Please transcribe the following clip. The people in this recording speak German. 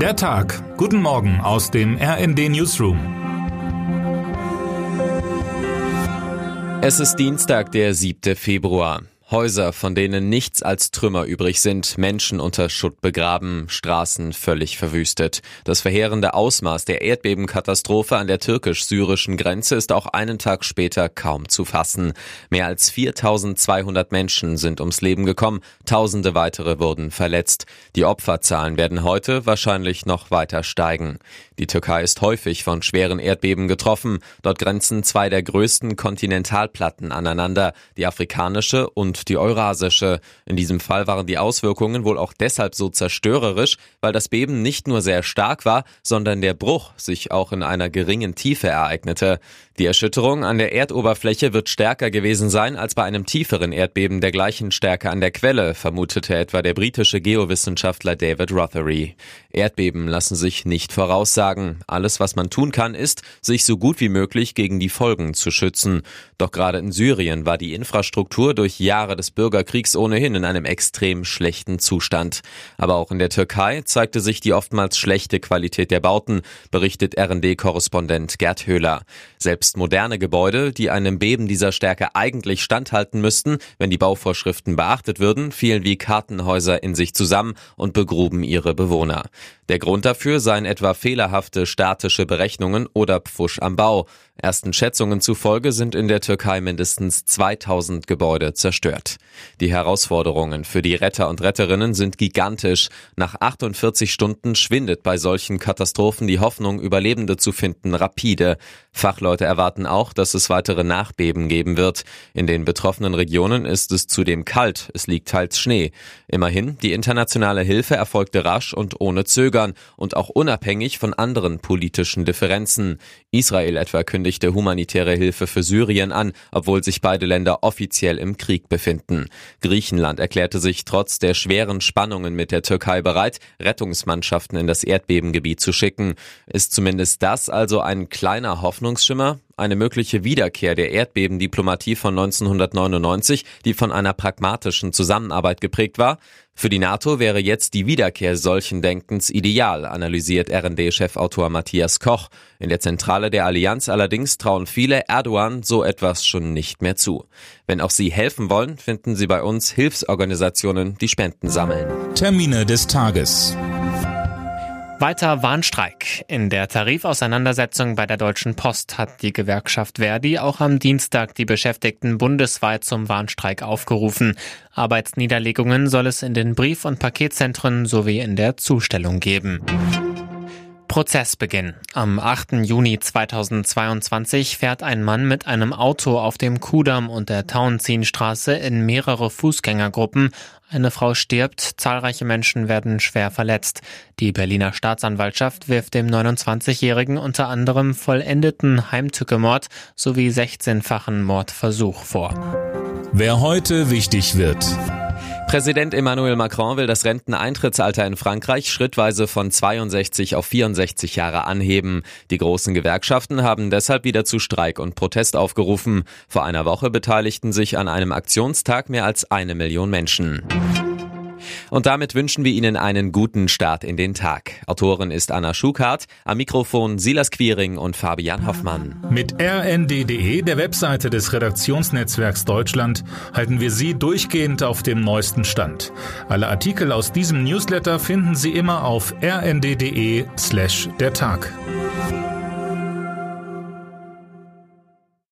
Der Tag. Guten Morgen aus dem RND Newsroom. Es ist Dienstag, der 7. Februar. Häuser, von denen nichts als Trümmer übrig sind, Menschen unter Schutt begraben, Straßen völlig verwüstet. Das verheerende Ausmaß der Erdbebenkatastrophe an der türkisch-syrischen Grenze ist auch einen Tag später kaum zu fassen. Mehr als 4200 Menschen sind ums Leben gekommen, tausende weitere wurden verletzt. Die Opferzahlen werden heute wahrscheinlich noch weiter steigen. Die Türkei ist häufig von schweren Erdbeben getroffen. Dort grenzen zwei der größten Kontinentalplatten aneinander, die afrikanische und die eurasische. In diesem Fall waren die Auswirkungen wohl auch deshalb so zerstörerisch, weil das Beben nicht nur sehr stark war, sondern der Bruch sich auch in einer geringen Tiefe ereignete. Die Erschütterung an der Erdoberfläche wird stärker gewesen sein als bei einem tieferen Erdbeben der gleichen Stärke an der Quelle, vermutete etwa der britische Geowissenschaftler David Rothery. Erdbeben lassen sich nicht voraussagen. Alles, was man tun kann, ist, sich so gut wie möglich gegen die Folgen zu schützen. Doch gerade in Syrien war die Infrastruktur durch Jahre des Bürgerkriegs ohnehin in einem extrem schlechten Zustand. Aber auch in der Türkei zeigte sich die oftmals schlechte Qualität der Bauten, berichtet RD-Korrespondent Gerd Höhler. Selbst moderne Gebäude, die einem Beben dieser Stärke eigentlich standhalten müssten, wenn die Bauvorschriften beachtet würden, fielen wie Kartenhäuser in sich zusammen und begruben ihre Bewohner. Der Grund dafür seien etwa fehlerhafte statische Berechnungen oder Pfusch am Bau. Ersten Schätzungen zufolge sind in der Türkei mindestens 2000 Gebäude zerstört. Die Herausforderungen für die Retter und Retterinnen sind gigantisch. Nach 48 Stunden schwindet bei solchen Katastrophen die Hoffnung, Überlebende zu finden, rapide. Fachleute erwarten auch, dass es weitere Nachbeben geben wird. In den betroffenen Regionen ist es zudem kalt, es liegt teils Schnee. Immerhin, die internationale Hilfe erfolgte rasch und ohne Zögern und auch unabhängig von anderen politischen Differenzen. Israel etwa kündigt kündigte humanitäre Hilfe für Syrien an, obwohl sich beide Länder offiziell im Krieg befinden. Griechenland erklärte sich trotz der schweren Spannungen mit der Türkei bereit, Rettungsmannschaften in das Erdbebengebiet zu schicken. Ist zumindest das also ein kleiner Hoffnungsschimmer? Eine mögliche Wiederkehr der Erdbebendiplomatie von 1999, die von einer pragmatischen Zusammenarbeit geprägt war. Für die NATO wäre jetzt die Wiederkehr solchen Denkens ideal, analysiert RD-Chefautor Matthias Koch. In der Zentrale der Allianz allerdings trauen viele Erdogan so etwas schon nicht mehr zu. Wenn auch Sie helfen wollen, finden Sie bei uns Hilfsorganisationen, die Spenden sammeln. Termine des Tages. Weiter Warnstreik. In der Tarifauseinandersetzung bei der Deutschen Post hat die Gewerkschaft Verdi auch am Dienstag die Beschäftigten bundesweit zum Warnstreik aufgerufen. Arbeitsniederlegungen soll es in den Brief- und Paketzentren sowie in der Zustellung geben. Prozessbeginn. Am 8. Juni 2022 fährt ein Mann mit einem Auto auf dem Kudamm und der Tauentzienstraße in mehrere Fußgängergruppen. Eine Frau stirbt, zahlreiche Menschen werden schwer verletzt. Die Berliner Staatsanwaltschaft wirft dem 29-Jährigen unter anderem vollendeten Heimtückemord sowie 16-fachen Mordversuch vor. Wer heute wichtig wird. Präsident Emmanuel Macron will das Renteneintrittsalter in Frankreich schrittweise von 62 auf 64 Jahre anheben. Die großen Gewerkschaften haben deshalb wieder zu Streik und Protest aufgerufen. Vor einer Woche beteiligten sich an einem Aktionstag mehr als eine Million Menschen. Und damit wünschen wir Ihnen einen guten Start in den Tag. Autorin ist Anna Schukart, am Mikrofon Silas Quiring und Fabian Hoffmann. Mit rnd.de, der Webseite des Redaktionsnetzwerks Deutschland, halten wir Sie durchgehend auf dem neuesten Stand. Alle Artikel aus diesem Newsletter finden Sie immer auf rnd.de slash der Tag.